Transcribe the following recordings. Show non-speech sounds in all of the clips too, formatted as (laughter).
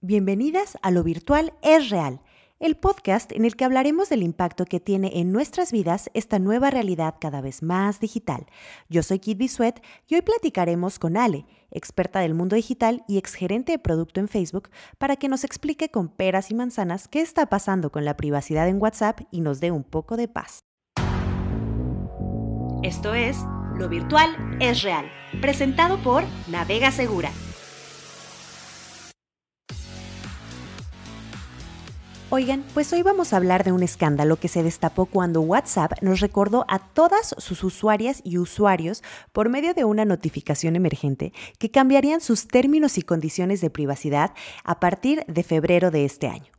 Bienvenidas a Lo Virtual es Real, el podcast en el que hablaremos del impacto que tiene en nuestras vidas esta nueva realidad cada vez más digital. Yo soy Kid Bisuet y hoy platicaremos con Ale, experta del mundo digital y exgerente de producto en Facebook, para que nos explique con peras y manzanas qué está pasando con la privacidad en WhatsApp y nos dé un poco de paz. Esto es Lo Virtual es Real, presentado por Navega Segura Oigan, pues hoy vamos a hablar de un escándalo que se destapó cuando WhatsApp nos recordó a todas sus usuarias y usuarios por medio de una notificación emergente que cambiarían sus términos y condiciones de privacidad a partir de febrero de este año.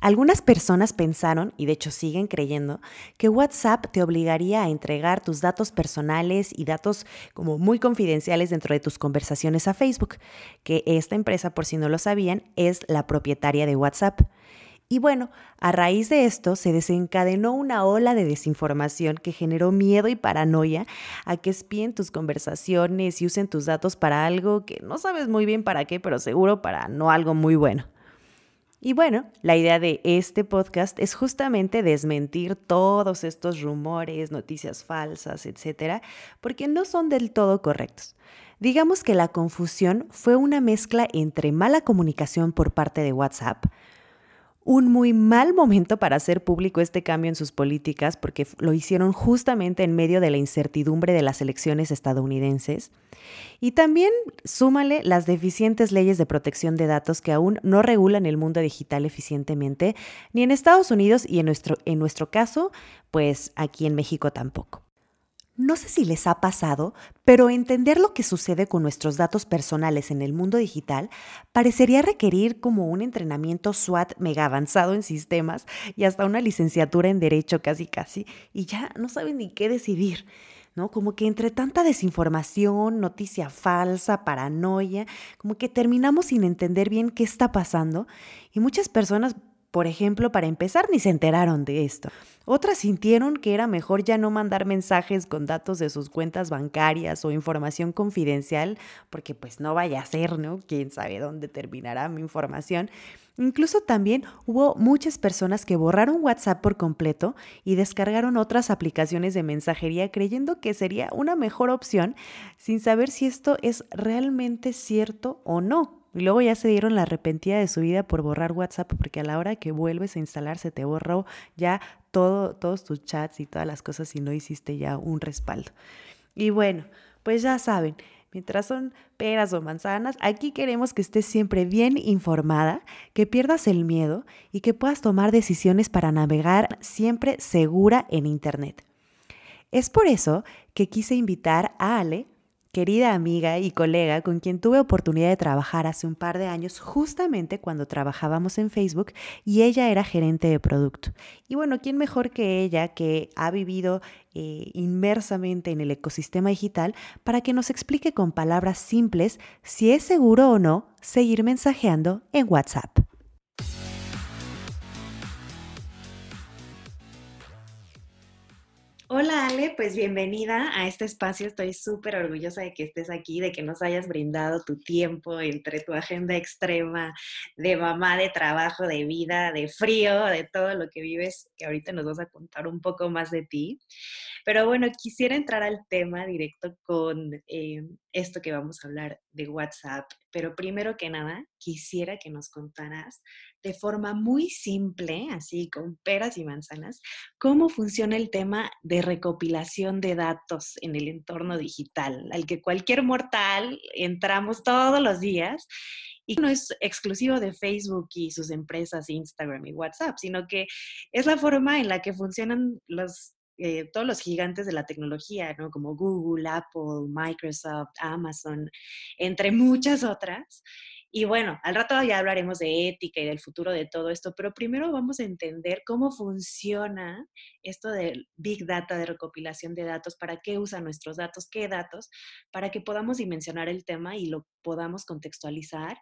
Algunas personas pensaron, y de hecho siguen creyendo, que WhatsApp te obligaría a entregar tus datos personales y datos como muy confidenciales dentro de tus conversaciones a Facebook, que esta empresa, por si no lo sabían, es la propietaria de WhatsApp. Y bueno, a raíz de esto se desencadenó una ola de desinformación que generó miedo y paranoia a que espíen tus conversaciones y usen tus datos para algo que no sabes muy bien para qué, pero seguro para no algo muy bueno. Y bueno, la idea de este podcast es justamente desmentir todos estos rumores, noticias falsas, etcétera, porque no son del todo correctos. Digamos que la confusión fue una mezcla entre mala comunicación por parte de WhatsApp, un muy mal momento para hacer público este cambio en sus políticas porque lo hicieron justamente en medio de la incertidumbre de las elecciones estadounidenses. Y también súmale las deficientes leyes de protección de datos que aún no regulan el mundo digital eficientemente, ni en Estados Unidos y en nuestro, en nuestro caso, pues aquí en México tampoco. No sé si les ha pasado, pero entender lo que sucede con nuestros datos personales en el mundo digital parecería requerir como un entrenamiento SWAT mega avanzado en sistemas y hasta una licenciatura en derecho casi casi, y ya no saben ni qué decidir. ¿no? Como que entre tanta desinformación, noticia falsa, paranoia, como que terminamos sin entender bien qué está pasando y muchas personas por ejemplo, para empezar, ni se enteraron de esto. Otras sintieron que era mejor ya no mandar mensajes con datos de sus cuentas bancarias o información confidencial, porque pues no vaya a ser, ¿no? Quién sabe dónde terminará mi información. Incluso también hubo muchas personas que borraron WhatsApp por completo y descargaron otras aplicaciones de mensajería creyendo que sería una mejor opción sin saber si esto es realmente cierto o no. Y luego ya se dieron la arrepentida de su vida por borrar WhatsApp, porque a la hora que vuelves a instalar se te borró ya todo, todos tus chats y todas las cosas y no hiciste ya un respaldo. Y bueno, pues ya saben, mientras son peras o manzanas, aquí queremos que estés siempre bien informada, que pierdas el miedo y que puedas tomar decisiones para navegar siempre segura en Internet. Es por eso que quise invitar a Ale querida amiga y colega con quien tuve oportunidad de trabajar hace un par de años, justamente cuando trabajábamos en Facebook y ella era gerente de producto. Y bueno, ¿quién mejor que ella que ha vivido eh, inmersamente en el ecosistema digital para que nos explique con palabras simples si es seguro o no seguir mensajeando en WhatsApp? Hola Ale, pues bienvenida a este espacio. Estoy súper orgullosa de que estés aquí, de que nos hayas brindado tu tiempo entre tu agenda extrema de mamá, de trabajo, de vida, de frío, de todo lo que vives, que ahorita nos vas a contar un poco más de ti. Pero bueno, quisiera entrar al tema directo con eh, esto que vamos a hablar de WhatsApp. Pero primero que nada, quisiera que nos contaras de forma muy simple, así con peras y manzanas, cómo funciona el tema de recopilación de datos en el entorno digital, al que cualquier mortal entramos todos los días y no es exclusivo de Facebook y sus empresas Instagram y WhatsApp, sino que es la forma en la que funcionan los eh, todos los gigantes de la tecnología, ¿no? Como Google, Apple, Microsoft, Amazon, entre muchas otras. Y bueno, al rato ya hablaremos de ética y del futuro de todo esto, pero primero vamos a entender cómo funciona esto del Big Data, de recopilación de datos, para qué usan nuestros datos, qué datos, para que podamos dimensionar el tema y lo podamos contextualizar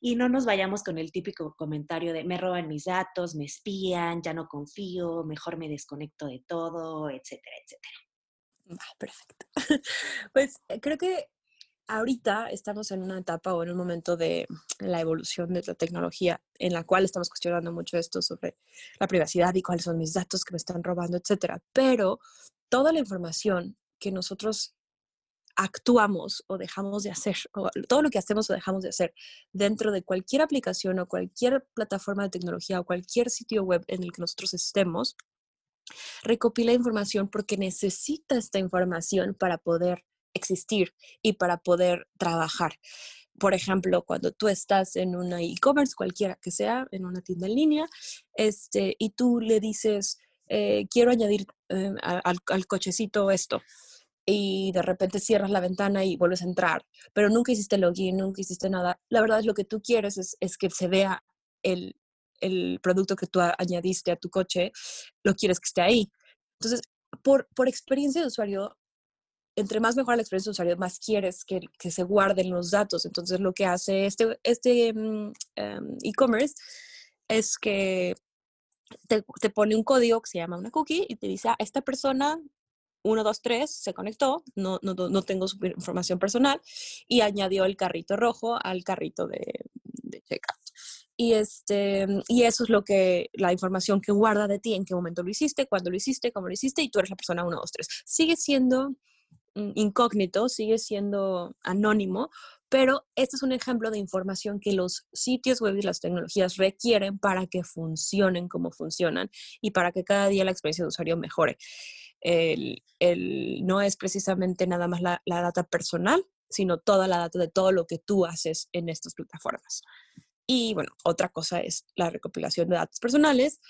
y no nos vayamos con el típico comentario de me roban mis datos, me espían, ya no confío, mejor me desconecto de todo, etcétera, etcétera. perfecto. (laughs) Pues eh, creo que ahorita estamos en una etapa o en un momento de la evolución de la tecnología en la cual estamos cuestionando mucho esto sobre la privacidad y cuáles son mis datos que me están robando, etcétera. Pero toda la información que nosotros actuamos o dejamos de hacer, (laughs) o todo lo que hacemos o dejamos de hacer dentro de cualquier aplicación o cualquier plataforma de tecnología o cualquier sitio web en el que nosotros estemos, recopila información porque necesita esta información para poder existir y para poder trabajar. Por ejemplo, cuando tú estás en una e-commerce, cualquiera que sea, en una tienda en línea, este, y tú le dices, eh, quiero añadir eh, al, al cochecito esto, y de repente cierras la ventana y vuelves a entrar, pero nunca hiciste login, nunca hiciste nada. La verdad es lo que tú quieres es, es que se vea el, el, producto que tú añadiste a tu coche, lo quieres que esté ahí. Entonces, por, por experiencia de usuario, entre más mejora la experiencia de usuario, más quieres que, que se guarden los datos. Entonces, lo que hace este, este em, e-commerce es que te, te, pone un código que se llama una cookie y te dice, ah, esta persona 1, 2, 3 se conectó, no, no, no, tengo su información personal, y añadió el carrito rojo al carrito de, de checkout. Y, este, y eso es lo que, la información que guarda de ti, en qué momento lo hiciste, cuándo lo hiciste, cómo lo hiciste, y tú eres la persona 1, 2, 3. Sigue siendo incógnito, sigue siendo anónimo, pero este es un ejemplo de información que los sitios web y las tecnologías requieren para que funcionen como funcionan y para que cada día la experiencia de usuario mejore. El, no es precisamente nada más la, data personal, sino toda la data de todo lo que tú haces en estas plataformas. Y bueno, otra cosa es la recopilación de datos personales,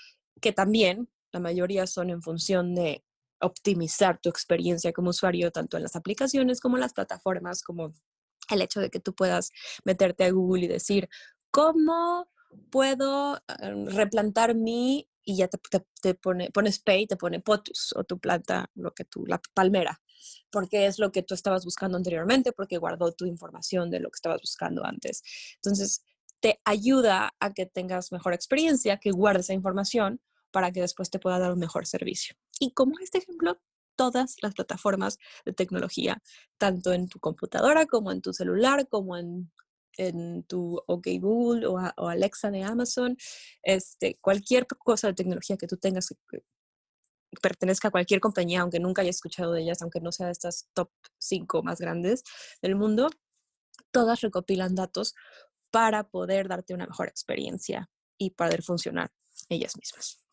que también la mayoría son en función de optimizar tu experiencia como usuario, tanto en las aplicaciones como en las plataformas, como el hecho de que tú puedas meterte a Google y decir, ¿cómo puedo em, replantar mi y ya te, te, pone, pones pay, te pone potus o tu planta, lo que tú, la palmera, porque es lo que tú estabas buscando anteriormente, porque guardó tu información de lo que estabas buscando antes. Entonces, te ayuda a que tengas mejor experiencia, que guardes esa información para que después te pueda dar un mejor servicio. Y como este ejemplo, todas las plataformas de tecnología, tanto en tu computadora como en tu celular, como en, tu OK Google o, o, Alexa de Amazon, este, cualquier cosa de tecnología que tú tengas que pertenezca a cualquier compañía, aunque nunca haya escuchado de ellas, aunque no sea de estas top 5 más grandes del mundo, todas recopilan datos para poder darte una mejor experiencia y poder funcionar ellas mismas.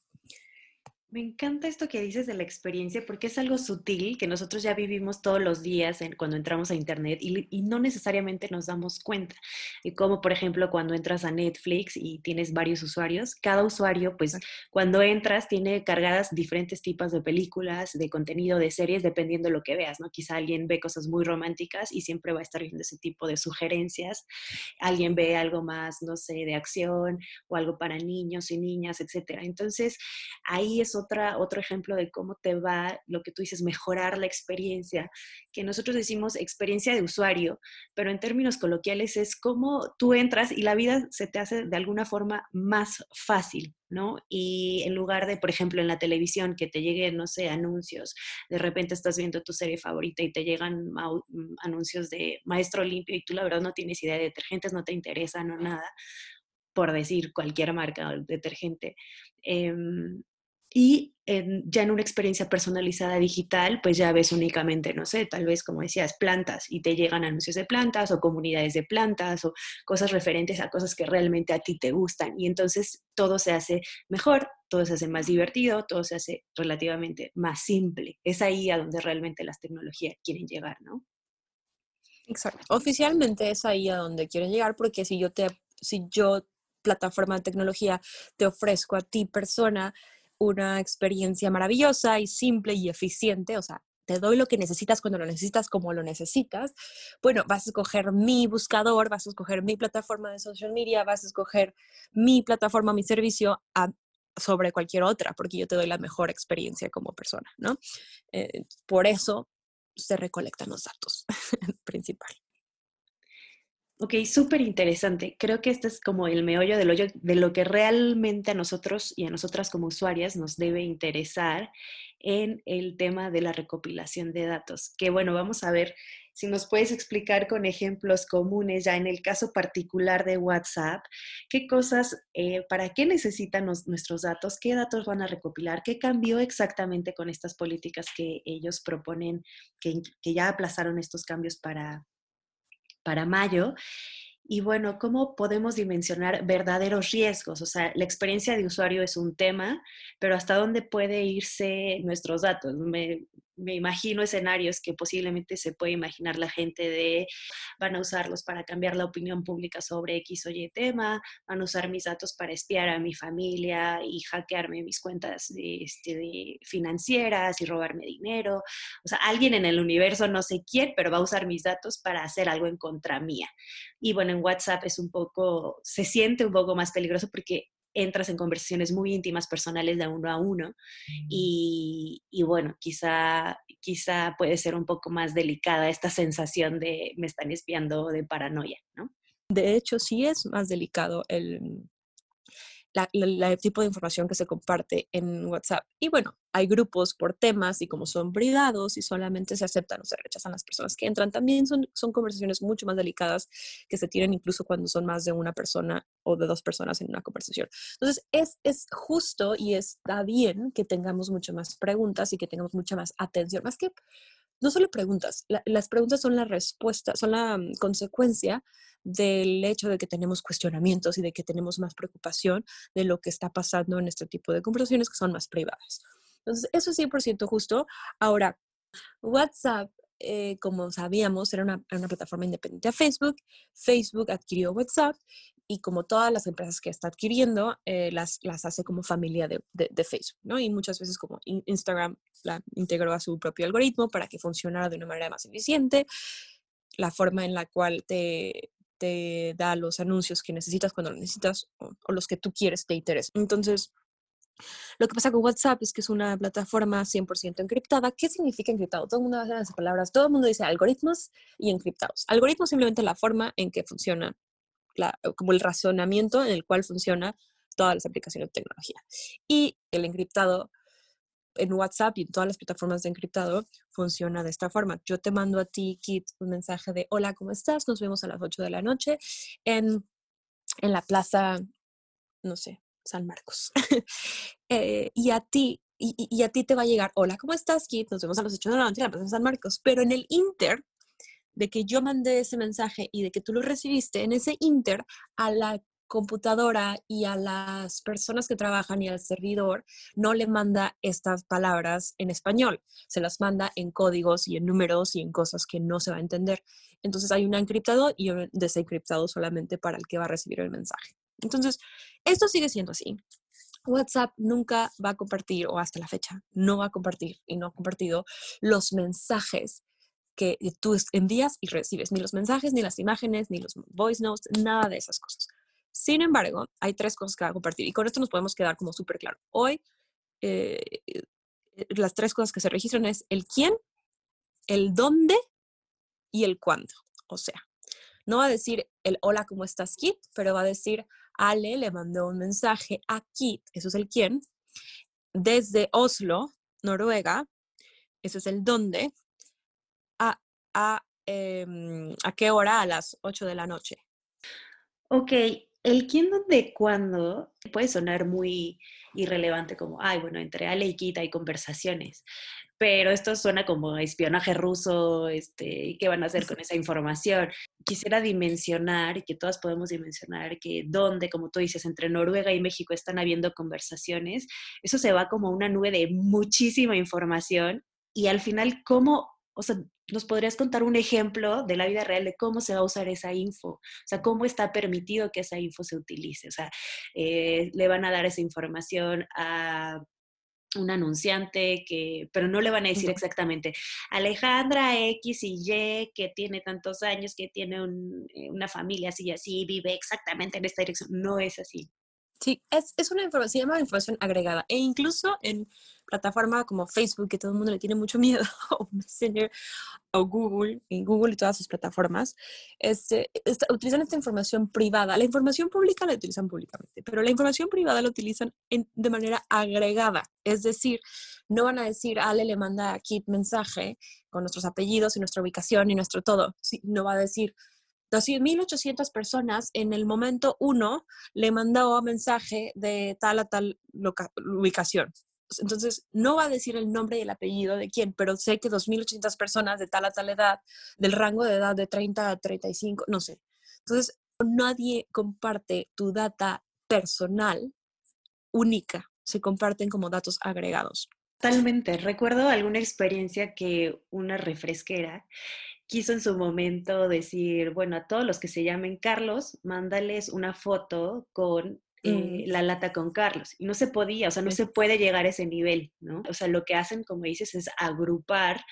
Me encanta esto que dices de la experiencia porque es algo sutil que nosotros ya vivimos todos los días en, cuando entramos a Internet y, y, no necesariamente nos damos cuenta. Y como por ejemplo cuando entras a Netflix y tienes varios usuarios, cada usuario pues cuando entras tiene cargadas diferentes tipos de películas, de contenido, de series, dependiendo de lo que veas, ¿no? Quizá alguien ve cosas muy románticas y siempre va a estar viendo ese tipo de sugerencias. Alguien ve algo más, no sé, de acción o algo para niños y niñas, etcétera. Entonces ahí es otra, otro ejemplo de cómo te va, lo que tú dices, mejorar la experiencia, que nosotros decimos experiencia de usuario, pero en términos coloquiales es cómo tú entras y la vida se te hace de alguna forma más fácil, ¿no? Y en lugar de, por ejemplo, en la televisión, que te lleguen, no sé, anuncios, de repente estás viendo tu serie favorita y te llegan mm, anuncios de maestro limpio y tú la verdad no tienes idea de detergentes, no te interesan o nada, por decir cualquier marca detergente. Eh, y en, ya en una experiencia personalizada digital, pues ya ves únicamente, no sé, tal vez como decías, plantas y te llegan anuncios de plantas o comunidades de plantas o cosas referentes a cosas que realmente a ti te gustan. Y entonces todo se hace mejor, todo se hace más divertido, todo se hace relativamente más simple. Es ahí a donde realmente las tecnologías quieren llegar, ¿no? Exacto. Oficialmente es ahí a donde quieren llegar porque si yo te, si yo plataforma de tecnología te ofrezco a ti persona una experiencia maravillosa y simple y eficiente, o sea, te doy lo que necesitas cuando lo necesitas, como lo necesitas, bueno, vas a escoger mi buscador, vas a escoger mi plataforma de social media, vas a escoger mi plataforma, mi servicio sobre cualquier otra, porque yo te doy la mejor experiencia como persona, ¿no? Eh, por eso se recolectan los datos (laughs) principal. Ok, súper interesante. Creo que este es como el meollo del hoyo de lo que realmente a nosotros y a nosotras como usuarias nos debe interesar en el tema de la recopilación de datos. Que bueno, vamos a ver si nos puedes explicar con ejemplos comunes, ya en el caso particular de WhatsApp, qué cosas, eh, para qué necesitan nuestros datos, qué datos van a recopilar, qué cambió exactamente con estas políticas que ellos proponen, que, que ya aplazaron estos cambios para, para mayo. Y bueno, ¿cómo podemos dimensionar verdaderos riesgos? O sea, la experiencia de usuario es un tema, pero ¿hasta dónde puede irse nuestros datos? Me imagino escenarios que posiblemente se puede imaginar la gente de van a usarlos para cambiar la opinión pública sobre X o Y tema, van a usar mis datos para espiar a mi familia y hackearme mis cuentas este, financieras y robarme dinero. O sea, alguien en el universo, no sé quién, pero va a usar mis datos para hacer algo en contra mía. Y bueno, en WhatsApp es un poco, se siente un poco más peligroso porque entras en conversaciones muy íntimas, personales de uno a uno. Mm. Y, y, bueno, quizá, quizá puede ser un poco más delicada esta sensación de me están espiando de paranoia, ¿no? De hecho, sí es más delicado el, el tipo de información que se comparte en WhatsApp. Y bueno, hay grupos por temas y como son privados y solamente se aceptan o se rechazan las personas que entran, también son, son conversaciones mucho más delicadas que se tienen incluso cuando son más de una persona o de dos personas en una conversación. Entonces, es, es justo y está bien que tengamos mucho más preguntas y que tengamos mucha más atención, más que no solo preguntas, las preguntas son la respuesta, son la mm, consecuencia del hecho de que tenemos cuestionamientos y de que tenemos más preocupación de lo que está pasando en este tipo de conversaciones que son más privadas. Entonces, eso es 100% justo. Ahora, WhatsApp eh, como sabíamos, era una, plataforma independiente a Facebook. Facebook adquirió WhatsApp y como todas las empresas que está adquiriendo, eh, las, las hace como familia de, de, Facebook, ¿no? Y muchas veces como Instagram la integró a su propio algoritmo para que funcionara de una manera más eficiente, la forma en la cual te, te da los anuncios que necesitas cuando lo necesitas o, o los que tú quieres te interesan. Entonces, lo que pasa con WhatsApp es que es una plataforma 100% encriptada. ¿Qué significa encriptado? Todo el mundo hace palabras, todo el mundo dice algoritmos y encriptados. Algoritmos simplemente la forma en que funciona, como el razonamiento en el cual funciona todas las aplicaciones de tecnología. Y el encriptado en WhatsApp y en todas las plataformas de encriptado funciona de esta forma. Yo te mando a ti, Kit, un mensaje de hola, ¿cómo estás? Nos vemos a las 8 de la noche en, en la plaza, no sé, San Marcos. (laughs) Eh, y a ti, y, a ti te va a llegar, hola, ¿cómo estás, Kit? Nos vemos a las 8 de la noche en la San Marcos. Pero en el Inter, de que yo mandé ese mensaje y de que tú lo recibiste, en ese Inter, a la computadora y a las personas que trabajan y al servidor no le manda estas palabras en español, se las manda en códigos y en números y en cosas que no se va a entender. Entonces hay un encriptado y un desencriptado solamente para el que va a recibir el mensaje. Entonces, esto sigue siendo así. WhatsApp nunca va a compartir, o hasta la fecha, no va a compartir y no ha compartido los mensajes que tú envías y recibes, ni los mensajes, ni las imágenes, ni los voice notes, nada de esas cosas. Sin embargo, hay tres cosas que va a compartir y con esto nos podemos quedar como súper claro. Hoy, eh, eh, las tres cosas que se registran es el quién, el dónde y el cuándo. O sea, no va a decir el hola, ¿cómo estás, Kit? Pero va a decir Ale le mandó un mensaje a Kit, eso es el quién, desde Oslo, Noruega, eso es el dónde, a, a, em, ¿a qué hora? A las 8 de la noche. Ok, el quién, dónde, cuándo puede sonar muy irrelevante como, ay, bueno, entre Ale y Kit hay conversaciones, pero esto suena como espionaje ruso, este, ¿qué van a hacer con esa información? Quisiera dimensionar, y que todas podemos dimensionar, que donde, como tú dices, entre Noruega y México están habiendo conversaciones, eso se va como una nube de muchísima información y al final, ¿cómo, o sea, nos podrías contar un ejemplo de la vida real de cómo se va a usar esa info, o sea, cómo está permitido que esa info se utilice, o sea, eh, le van a dar esa información a un anunciante que, pero no le van a decir exactamente, Alejandra X y Y, que tiene tantos años, que tiene eh, una familia así y así, vive exactamente en esta dirección. No es así. Sí, es, es una información, se llama información agregada. E incluso en plataforma como Facebook, que todo el mundo le tiene mucho (laughs) miedo, o Messenger, o Google, y Google y todas sus plataformas, este, utilizan esta información privada. La información pública la utilizan públicamente, pero la información privada la utilizan de manera agregada. Es decir, no van a decir, Ale le manda a Kit mensaje con nuestros apellidos y nuestra ubicación y nuestro todo. Sí, no va a decir, 2.800 personas en el momento uno le mandó mensaje de tal a tal ubicación. Entonces, no va a decir el nombre y el apellido de quién, pero sé que 2.800 personas de tal a tal edad, del rango de edad de 30 a 35, no sé. Entonces, nadie comparte tu data personal única, se comparten como datos agregados. Totalmente. Recuerdo alguna experiencia que una refresquera quiso en su momento decir, bueno, a todos los que se llamen Carlos, mándales una foto con eh, mm. la lata con Carlos. Y no se podía, o sea, no se puede llegar a ese nivel, ¿no? O sea, lo que hacen, como dices, es agrupar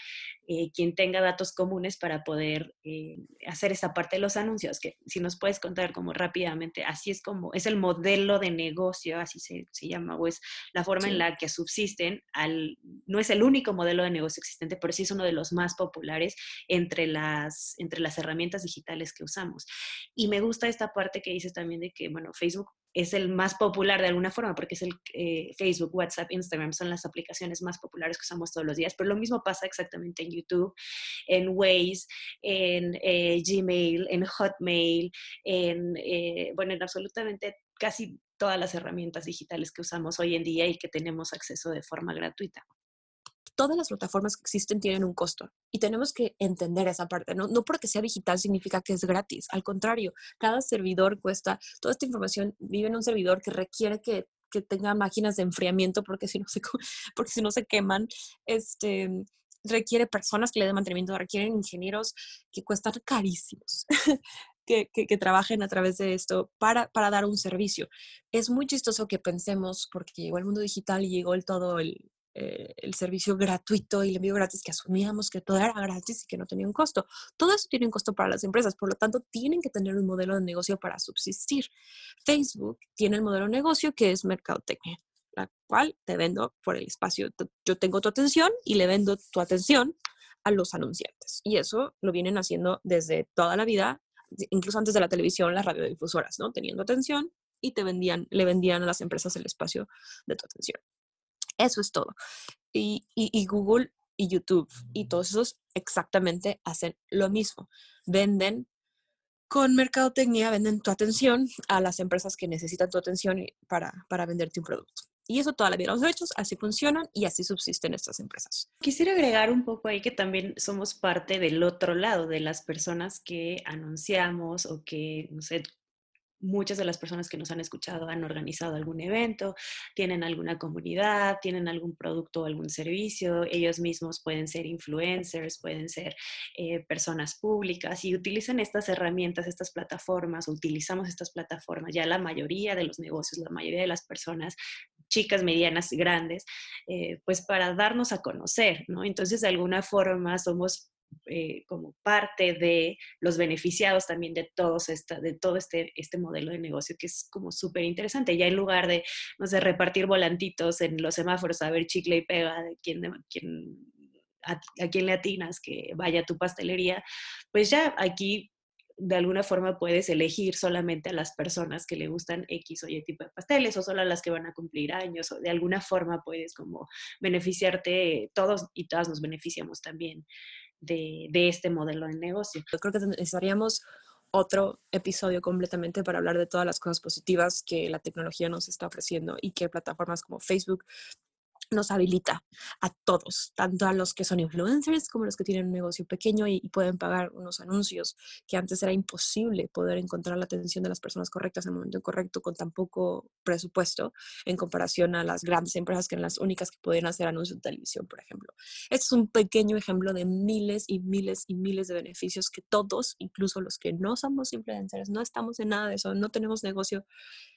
eh, quien tenga datos comunes para poder eh, hacer esa parte de los anuncios, que si nos puedes contar como rápidamente, así es como, es el modelo de negocio, así se, se llama, o es la forma en la que subsisten, al, no es el único modelo de negocio existente, pero sí es uno de los más populares entre las, entre las herramientas digitales que usamos. Y me gusta esta parte que dices también de que, bueno, Facebook es el más popular de alguna forma, porque es el eh, Facebook, WhatsApp, Instagram, son las aplicaciones más populares que usamos todos los días, pero lo mismo pasa exactamente en YouTube, en Waze, en eh, Gmail, en Hotmail, en, eh, bueno, en absolutamente casi todas las herramientas digitales que usamos hoy en día y que tenemos acceso de forma gratuita todas las plataformas que existen tienen un costo y tenemos que entender esa parte. ¿no? no porque sea digital significa que es gratis, al contrario, cada servidor cuesta, toda esta información vive en un servidor que requiere que, que tenga máquinas de enfriamiento porque si no se, (laughs) porque si no se queman, este, requiere personas que le den mantenimiento, requieren ingenieros que cuestan carísimos. (laughs) Que, que, que, trabajen a través de esto para, para, dar un servicio. Es muy chistoso que pensemos, porque llegó el mundo digital y llegó el todo el, eh, el servicio gratuito y el envío gratis, que asumíamos que todo era gratis y que no tenía un costo. Todo eso tiene un costo para las empresas, por lo tanto, tienen que tener un modelo de negocio para subsistir. Facebook tiene el modelo de negocio que es mercadotecnia, la cual te vendo por el espacio. Yo tengo tu atención y le vendo tu atención a los anunciantes. Y eso lo vienen haciendo desde toda la vida, incluso antes de la televisión, las radiodifusoras, ¿no? Teniendo atención y te vendían, le vendían a las empresas el espacio de tu atención. Eso es todo. Y, Google y YouTube y todos esos exactamente hacen lo mismo. Venden con mercadotecnia, venden tu atención a las empresas que necesitan tu atención para, para venderte un producto. Y eso toda la vida los hechos, así funcionan y así subsisten estas empresas. Quisiera agregar un poco ahí que también somos parte del otro lado, de las personas que anunciamos o que, no sé, muchas de las personas que nos han escuchado han organizado algún evento, tienen alguna comunidad, tienen algún producto o algún servicio, ellos mismos pueden ser influencers, pueden ser eh, personas públicas y utilizan estas herramientas, estas plataformas, utilizamos estas plataformas, ya la mayoría de los negocios, la mayoría de las personas, chicas, medianas, grandes, eh, pues para darnos a conocer, ¿no? Entonces, de alguna forma somos eh, como parte de los beneficiados también de, todos esta, de todo este, este modelo de negocio que es como súper interesante. Ya en lugar de, no sé, repartir volantitos en los semáforos a ver chicle y pega de quién, quién a, quién le atinas que vaya a tu pastelería, pues ya aquí de alguna forma puedes elegir solamente a las personas que le gustan X o Y tipo de pasteles o solo a las que van a cumplir años o de alguna forma puedes como beneficiarte, todos y todas nos beneficiamos también de, este modelo de negocio. Yo creo que necesitaríamos otro episodio completamente para hablar de todas las cosas positivas que la tecnología nos está ofreciendo y que plataformas como Facebook, nos habilita a todos, tanto a los que son influencers como a los que tienen un negocio pequeño y, pueden pagar unos anuncios que antes era imposible poder encontrar la atención de las personas correctas en el momento correcto con tan poco presupuesto en comparación a las grandes empresas que eran las únicas que podían hacer anuncios de televisión, por ejemplo. Este es un pequeño ejemplo de miles y miles y miles de beneficios que todos, incluso los que no somos influencers, no estamos en nada de eso, no tenemos negocio,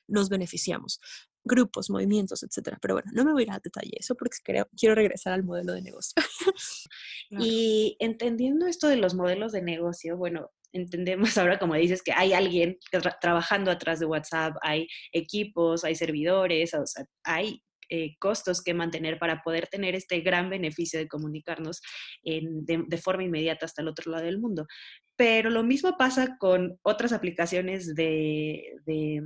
nos beneficiamos grupos, movimientos, etcétera. Pero bueno, no me voy a ir a detalle eso porque creo, quiero regresar al modelo de negocio. (laughs) Y entendiendo esto de los modelos de negocio, bueno, entendemos ahora, como dices, que hay alguien trabajando atrás de WhatsApp, hay equipos, hay servidores, o sea, hay eh, costos que mantener para poder tener este gran beneficio de comunicarnos de, forma inmediata hasta el otro lado del mundo. Pero lo mismo pasa con otras aplicaciones de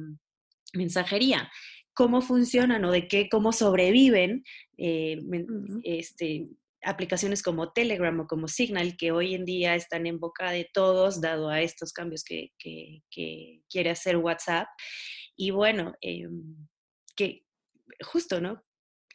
mensajería cómo funcionan o de qué, cómo sobreviven eh, este, aplicaciones como Telegram o como Signal, que hoy en día están en boca de todos, dado a estos cambios que, quiere hacer WhatsApp. Y bueno, em, que justo, ¿no?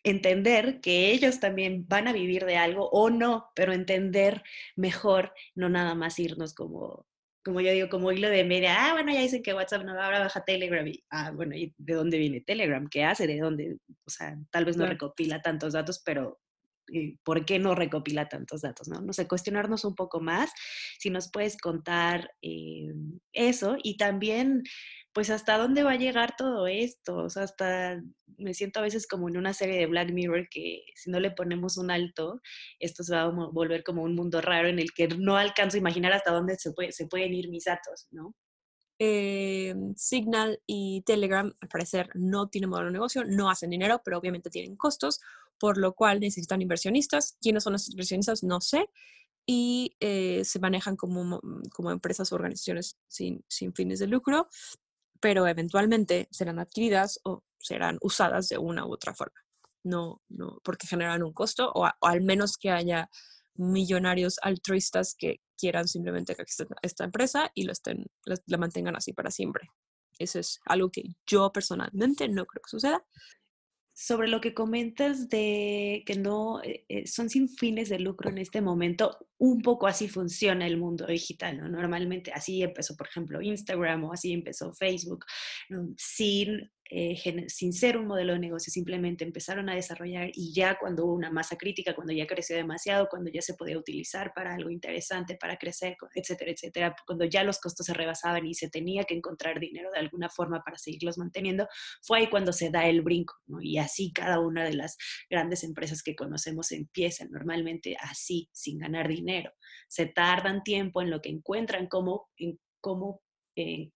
Entender que ellos también van a vivir de algo o no, pero entender mejor, no nada más irnos como como yo digo, como hilo de media, ah, bueno, ya dicen que WhatsApp no, ahora baja Telegram. Y, ah, bueno, ¿y de dónde viene Telegram? ¿Qué hace? ¿De dónde? O sea, tal vez no recopila tantos datos, pero eh, ¿por qué no recopila tantos datos? No, no sé, cuestionarnos un poco más, si nos puedes contar eh, eso y también, pues, hasta dónde va a llegar todo esto, o sea, hasta me siento a veces como en una serie de Black Mirror que si no le ponemos un alto, esto se va a volver como un mundo raro en el que no alcanzo a imaginar hasta dónde se, pueden ir mis datos, ¿no? Eh, Signal y Telegram, al parecer, no tienen modelo de negocio, no hacen dinero, pero obviamente tienen costos, por lo cual necesitan inversionistas. ¿Quiénes son los inversionistas? No sé. Y eh, se manejan como, como empresas o organizaciones sin fines de lucro, pero eventualmente serán adquiridas o serán usadas de una u otra forma. No, no, porque generan un costo, o, al menos que haya millonarios altruistas que quieran simplemente que exista esta empresa y lo estén, la mantengan así para siempre. Eso es algo que yo personalmente no creo que suceda, sobre lo que comentas de que no eh, eh, son sin fines de lucro en este momento, un poco así funciona el mundo digital, ¿no? Normalmente así empezó, por ejemplo, Instagram o así empezó Facebook, sin eh, sin ser un modelo de negocio, simplemente empezaron a desarrollar y ya cuando hubo una masa crítica, cuando ya creció demasiado, cuando ya se podía utilizar para algo interesante, para crecer, etcétera, etcétera, cuando ya los costos se rebasaban y se tenía que encontrar dinero de alguna forma para seguirlos manteniendo, fue ahí cuando se da el brinco. Y así cada una de las grandes empresas que conocemos empiezan normalmente así, sin ganar dinero. Se tardan tiempo en lo que encuentran cómo, en cómo eh,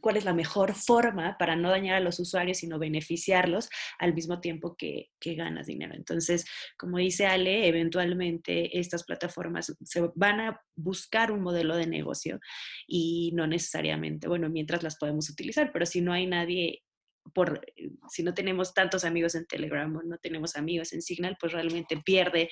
cuál es la mejor forma para no dañar a los usuarios, sino beneficiarlos al mismo tiempo que, ganas dinero. Entonces, como dice Ale, eventualmente estas plataformas se van a buscar un modelo de negocio y no necesariamente, bueno, mientras las podemos utilizar, pero si no hay nadie por, eh, si no tenemos tantos amigos en Telegram o no tenemos amigos en Signal, pues realmente pierde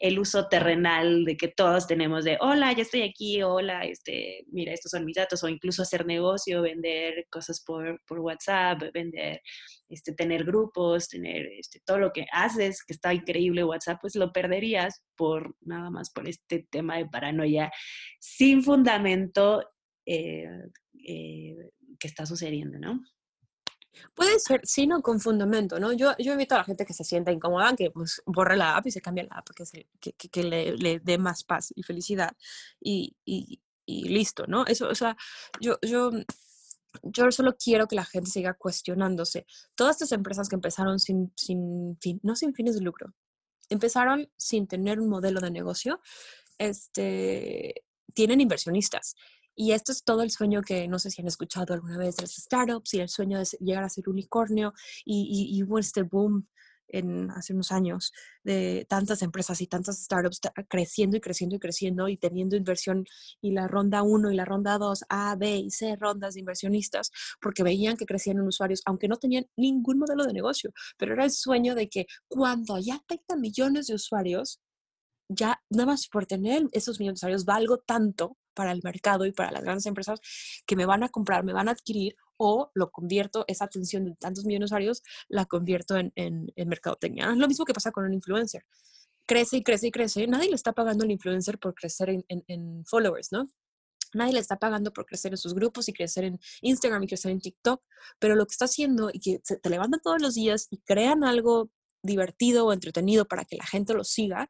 el uso terrenal de que todos tenemos de, hola, ya estoy aquí, hola, este, mira, estos son mis datos, o incluso hacer negocio, vender cosas por, por WhatsApp, vender, este, tener grupos, tener este, todo lo que haces, que está increíble WhatsApp, pues lo perderías por nada más por este tema de paranoia sin fundamento eh, eh, que está sucediendo, ¿no? Puede ser, sí, no con fundamento, ¿no? Yo, yo invito a la gente que se sienta incómoda, que pues borre la app y se cambie la app, que, que, que, le, le, dé más paz y felicidad y, y, y, listo, ¿no? Eso, o sea, yo, yo, yo solo quiero que la gente siga cuestionándose. Todas estas empresas que empezaron sin, sin fin, no sin fines de lucro, empezaron sin tener un modelo de negocio, este, tienen inversionistas y esto es todo el sueño que no sé si han escuchado alguna vez de las startups y el sueño de llegar a ser unicornio y, y, hubo este boom en, hace unos años de tantas empresas y tantas startups creciendo y creciendo y creciendo y teniendo inversión y la ronda 1 y la ronda 2, A, B y C rondas de inversionistas porque veían que crecían en usuarios, aunque no tenían ningún modelo de negocio, pero era el sueño de que cuando ya tengan millones de usuarios, ya nada más por tener esos millones de usuarios valgo tanto para el mercado y para las grandes empresas que me van a comprar, me van a adquirir o lo convierto, esa atención de tantos millones de usuarios, la convierto en, en, en mercadotecnia. Es lo mismo que pasa con un influencer. Crece y crece y crece. Nadie le está pagando al influencer por crecer en, en followers, ¿no? Nadie le está pagando por crecer en sus grupos y crecer en Instagram y crecer en TikTok, pero lo que está haciendo y que te levantan todos los días y crean algo divertido o entretenido para que la gente lo siga,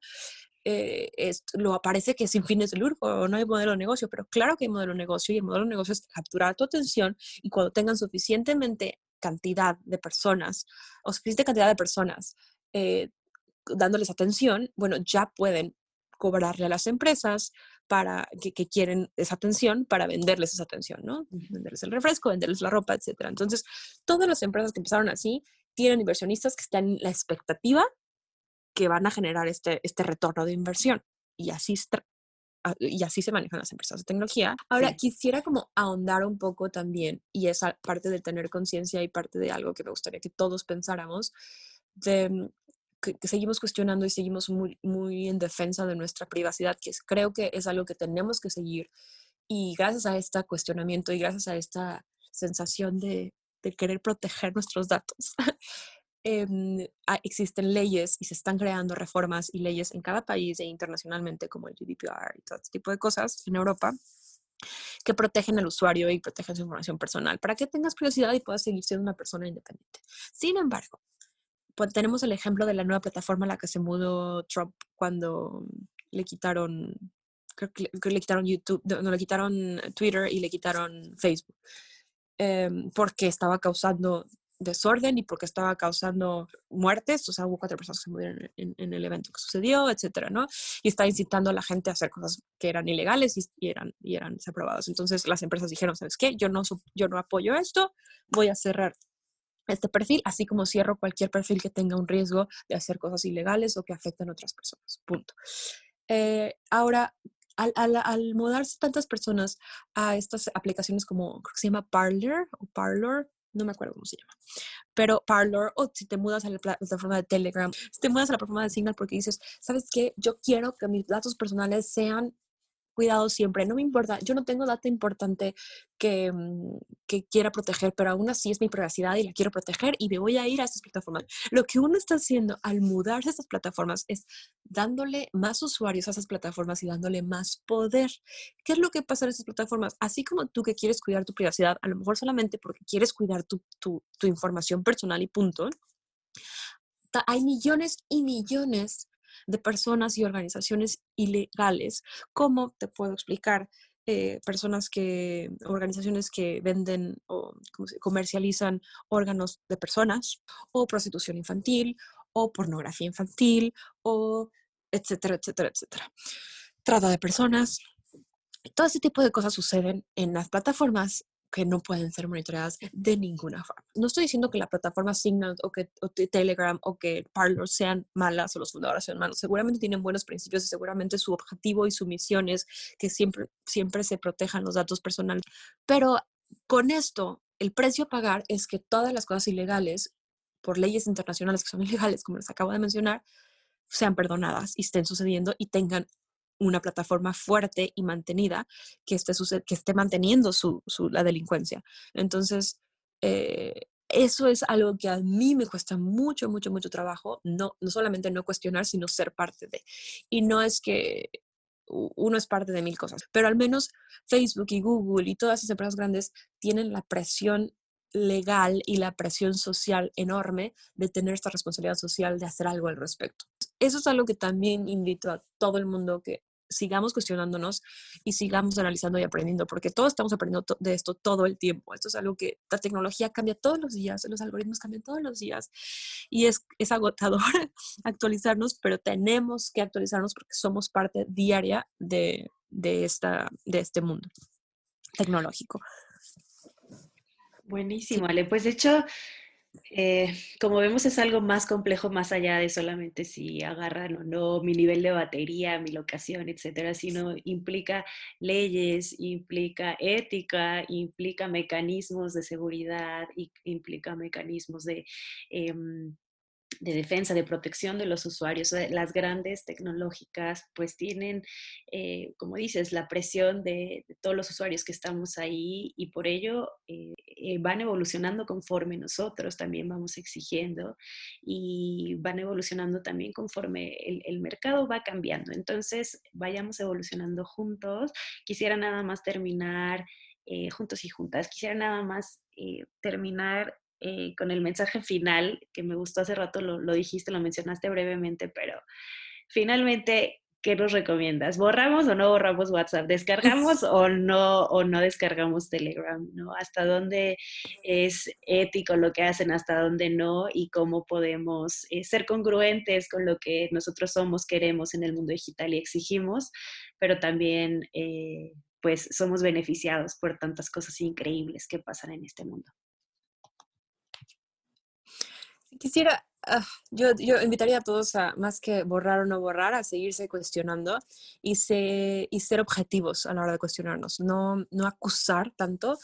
eh, lo aparece que es sin fines de lucro, no hay modelo de negocio, pero claro que hay modelo de negocio y el modelo de negocio es capturar tu atención y cuando tengan suficientemente cantidad de personas o suficiente cantidad de personas eh, dándoles atención, bueno, ya pueden cobrarle a las empresas para que, que, quieren esa atención para venderles esa atención, ¿no? Venderles el refresco, venderles la ropa, etcétera. Entonces, todas las empresas que empezaron así tienen inversionistas que están en la expectativa que van a generar este, este retorno de inversión. Y así y así se manejan las empresas de tecnología. Ahora, quisiera como ahondar un poco también, y es parte de tener conciencia y parte de algo que me gustaría que todos pensáramos, de mm, que, seguimos cuestionando y seguimos muy, muy en defensa de nuestra privacidad, que creo que es algo que tenemos que seguir. Y gracias a este cuestionamiento y gracias a esta sensación de, de querer proteger nuestros datos, (laughs) eh, existen leyes y se están creando reformas y leyes en cada país e internacionalmente, como el GDPR y todo este tipo de cosas en Europa, que protegen al usuario y protegen su información personal para que tengas curiosidad y puedas seguir siendo una persona independiente. Sin embargo, pues tenemos el ejemplo de la nueva plataforma a la que se mudó Trump cuando le quitaron, creo que le, quitaron YouTube, no, le quitaron Twitter y le quitaron Facebook, em, porque estaba causando desorden y porque estaba causando muertes, o sea, hubo cuatro personas que murieron en, el evento que sucedió, etcétera, ¿no? Y está incitando a la gente a hacer cosas que eran ilegales y, eran, y eran desaprobadas. Entonces las empresas dijeron, ¿sabes qué? Yo no, yo no apoyo esto, voy a cerrar este perfil, así como cierro cualquier perfil que tenga un riesgo de hacer cosas ilegales o que afecten a otras personas. Punto. Eh, ahora, al, al, al, mudarse tantas personas a estas aplicaciones como, creo que se llama Parler o Parlor, no me acuerdo cómo se llama, pero Parlor, o si te mudas a la plataforma de Telegram, si te mudas a la plataforma de Signal porque dices, ¿sabes qué? Yo quiero que mis datos personales sean cuidado siempre, no me importa, yo no tengo data importante que, mm, que, quiera proteger, pero aún así es mi privacidad y la quiero proteger y me voy a ir a estas plataformas. Lo que uno está haciendo al mudarse a estas plataformas es dándole más usuarios a esas plataformas y dándole más poder. ¿Qué es lo que pasa en estas plataformas? Así como tú que quieres cuidar tu privacidad, a lo mejor solamente porque quieres cuidar tu, tu, tu información personal y punto, hay millones y millones de personas y organizaciones ilegales. ¿Cómo te puedo explicar? Eh, personas que, organizaciones que venden o comercializan órganos de personas, o prostitución infantil, o pornografía infantil, o etcétera, etcétera, etcétera. Trata de personas. Todo ese tipo de cosas suceden en las plataformas que no pueden ser monitoreadas de ninguna forma. No estoy diciendo que la plataforma Signal o que Telegram o que Parler sean malas o los fundadores sean malos. Seguramente tienen buenos principios y seguramente su objetivo y su misión es que siempre, siempre se protejan los datos personales. Pero con esto, el precio a pagar es que todas las cosas ilegales, por leyes internacionales que son (laughs) ilegales, como les acabo de mencionar, sean perdonadas y estén sucediendo y tengan una plataforma fuerte y mantenida que esté, que esté manteniendo su, la delincuencia. Entonces, eh, eso es algo que a mí me cuesta mucho, mucho, mucho trabajo, no, no solamente no cuestionar, sino ser parte de. Y no es que uno es parte de mil cosas, pero al menos Facebook y Google y todas esas empresas grandes tienen la presión legal y la presión social enorme de tener esta responsabilidad social de hacer algo al respecto. Eso es algo que también invito a todo el mundo que sigamos cuestionándonos y sigamos analizando y aprendiendo, porque todos estamos aprendiendo de esto todo el tiempo. Esto es algo que la tecnología cambia todos los días, los algoritmos cambian todos los días y es, es agotador (laughs) actualizarnos, pero tenemos que actualizarnos porque somos parte diaria de, de, esta, de este mundo tecnológico. Buenísimo, Ale. Pues de hecho, eh, como vemos es algo más complejo más allá de solamente si agarran o no mi nivel de batería, mi locación, etcétera, sino implica leyes, implica ética, implica mecanismos de seguridad, implica mecanismos de em, de defensa, de protección de los usuarios. Las grandes tecnológicas pues tienen, eh, como dices, la presión de, todos los usuarios que estamos ahí y por ello eh, eh, van evolucionando conforme nosotros también vamos exigiendo y van evolucionando también conforme el, el mercado va cambiando. Entonces, vayamos evolucionando juntos. Quisiera nada más terminar. juntos y juntas. Quisiera nada más terminar eh, con el mensaje final, que me gustó hace rato, lo, lo, dijiste, lo mencionaste brevemente, pero finalmente, ¿qué nos recomiendas? ¿Borramos o no borramos WhatsApp? ¿Descargamos (laughs) o no, o no descargamos Telegram? ¿no? ¿Hasta dónde es ético lo que hacen, hasta dónde no? Y cómo podemos eh, ser congruentes con lo que nosotros somos, queremos en el mundo digital y exigimos, pero también... Eh, pues somos beneficiados por tantas cosas increíbles que pasan en este mundo. Quisiera ah, yo, yo, invitaría a todos a, más que borrar o no borrar, a seguirse cuestionando y, se, y ser objetivos a la hora de cuestionarnos, no, no acusar tanto,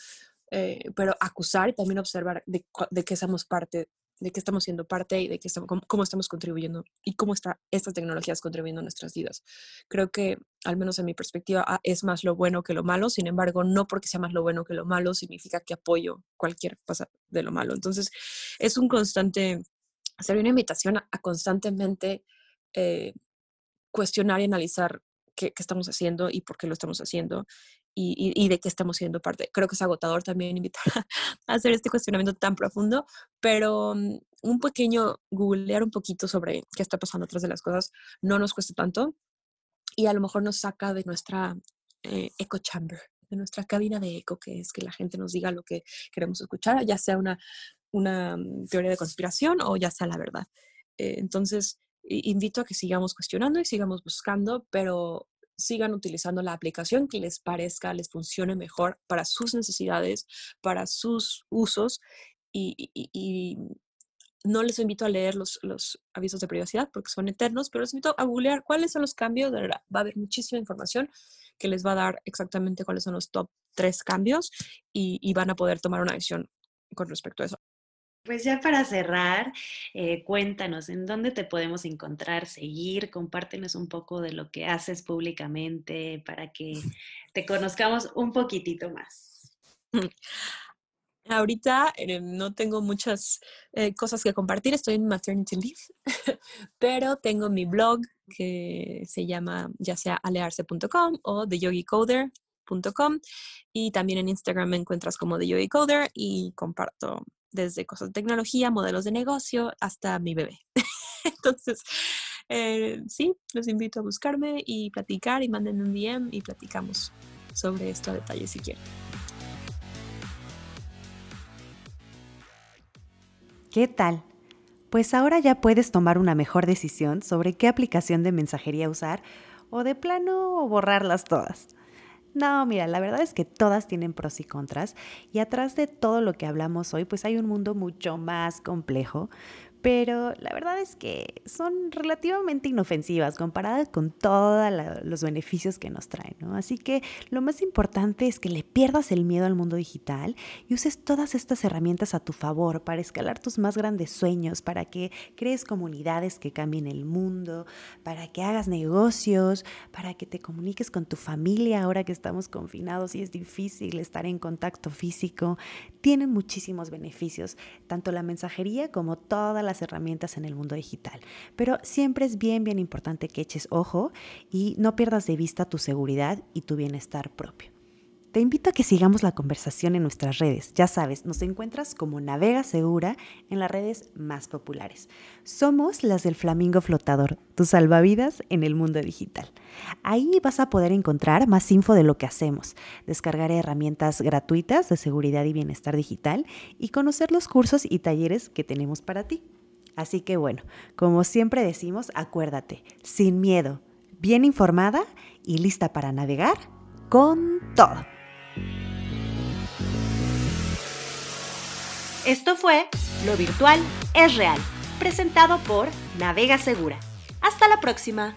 eh, pero acusar y también observar de, de qué somos parte de qué estamos siendo parte y de qué estamos, cómo, estamos contribuyendo y cómo está estas tecnologías contribuyendo a nuestras vidas. Creo que, al menos en mi perspectiva, ah, es más lo bueno que lo malo. Sin embargo, no porque sea más lo bueno que lo malo significa que apoyo cualquier cosa de lo malo. Entonces, es un constante, hacer una invitación a, constantemente eh, cuestionar y analizar qué, estamos haciendo y por qué lo estamos haciendo y, de qué estamos siendo parte. Creo que es agotador también invitar (laughs) a hacer este cuestionamiento tan profundo, pero mm, un pequeño googlear un poquito sobre qué está pasando atrás de las cosas no nos cuesta tanto y a lo mejor nos saca de nuestra eh, echo chamber, de nuestra cabina de eco, que es que la gente nos diga lo que queremos escuchar, ya sea una, una mm, teoría de conspiración o ya sea la verdad. Eh, entonces, invito a que sigamos cuestionando y sigamos buscando, pero sigan utilizando la aplicación que les parezca, les funcione mejor para sus necesidades, para sus usos y, no les invito a leer los, avisos de privacidad porque son eternos, pero les invito a googlear cuáles son los cambios. De verdad, va a haber muchísima información que les va a dar exactamente cuáles son los top tres cambios y van a poder tomar una decisión con respecto a eso. Pues ya para cerrar, eh, cuéntanos en dónde te podemos encontrar, seguir, compártenos un poco de lo que haces públicamente para que te conozcamos un poquitito más. (laughs) Ahorita eh, no tengo muchas eh, cosas que compartir, estoy en maternity leave, (laughs) pero tengo mi blog que se llama ya sea alearse.com o theyogicoder.com y también en Instagram me encuentras como TheYogiCoder y comparto desde cosas de tecnología, modelos de negocio, hasta mi bebé. (laughs) Entonces, eh, sí, los invito a buscarme y platicar y manden un DM y platicamos sobre esto a detalle si quieren. ¿Qué tal? Pues ahora ya puedes tomar una mejor decisión sobre qué aplicación de mensajería usar o de plano borrarlas todas. No, mira, la verdad es que todas tienen pros y contras y atrás de todo lo que hablamos hoy, pues hay un mundo mucho más complejo, pero la verdad es que son relativamente inofensivas comparadas con todos los beneficios que nos traen, ¿no? Así que lo más importante es que le pierdas el miedo al mundo digital y uses todas estas herramientas a tu favor para escalar tus más grandes sueños, para que crees comunidades que cambien el mundo, para que hagas negocios, para que te comuniques con tu familia ahora que estamos confinados y es difícil estar en contacto físico. Tienen muchísimos beneficios, tanto la mensajería como toda la las herramientas en el mundo digital. Pero siempre es bien, bien importante que eches ojo y no pierdas de vista tu seguridad y tu bienestar propio. Te invito a que sigamos la conversación en nuestras redes. Ya sabes, nos encuentras como Navega Segura en las redes más populares. Somos las del Flamingo Flotador, tu salvavidas en el mundo digital. Ahí vas a poder encontrar más info de lo que hacemos, descargar herramientas gratuitas de seguridad y bienestar digital y conocer los cursos y talleres que tenemos para ti. Así que bueno, como siempre decimos, acuérdate, sin miedo, bien informada y lista para navegar con todo. Esto fue Lo Virtual es Real, presentado por Navega Segura. Hasta la próxima.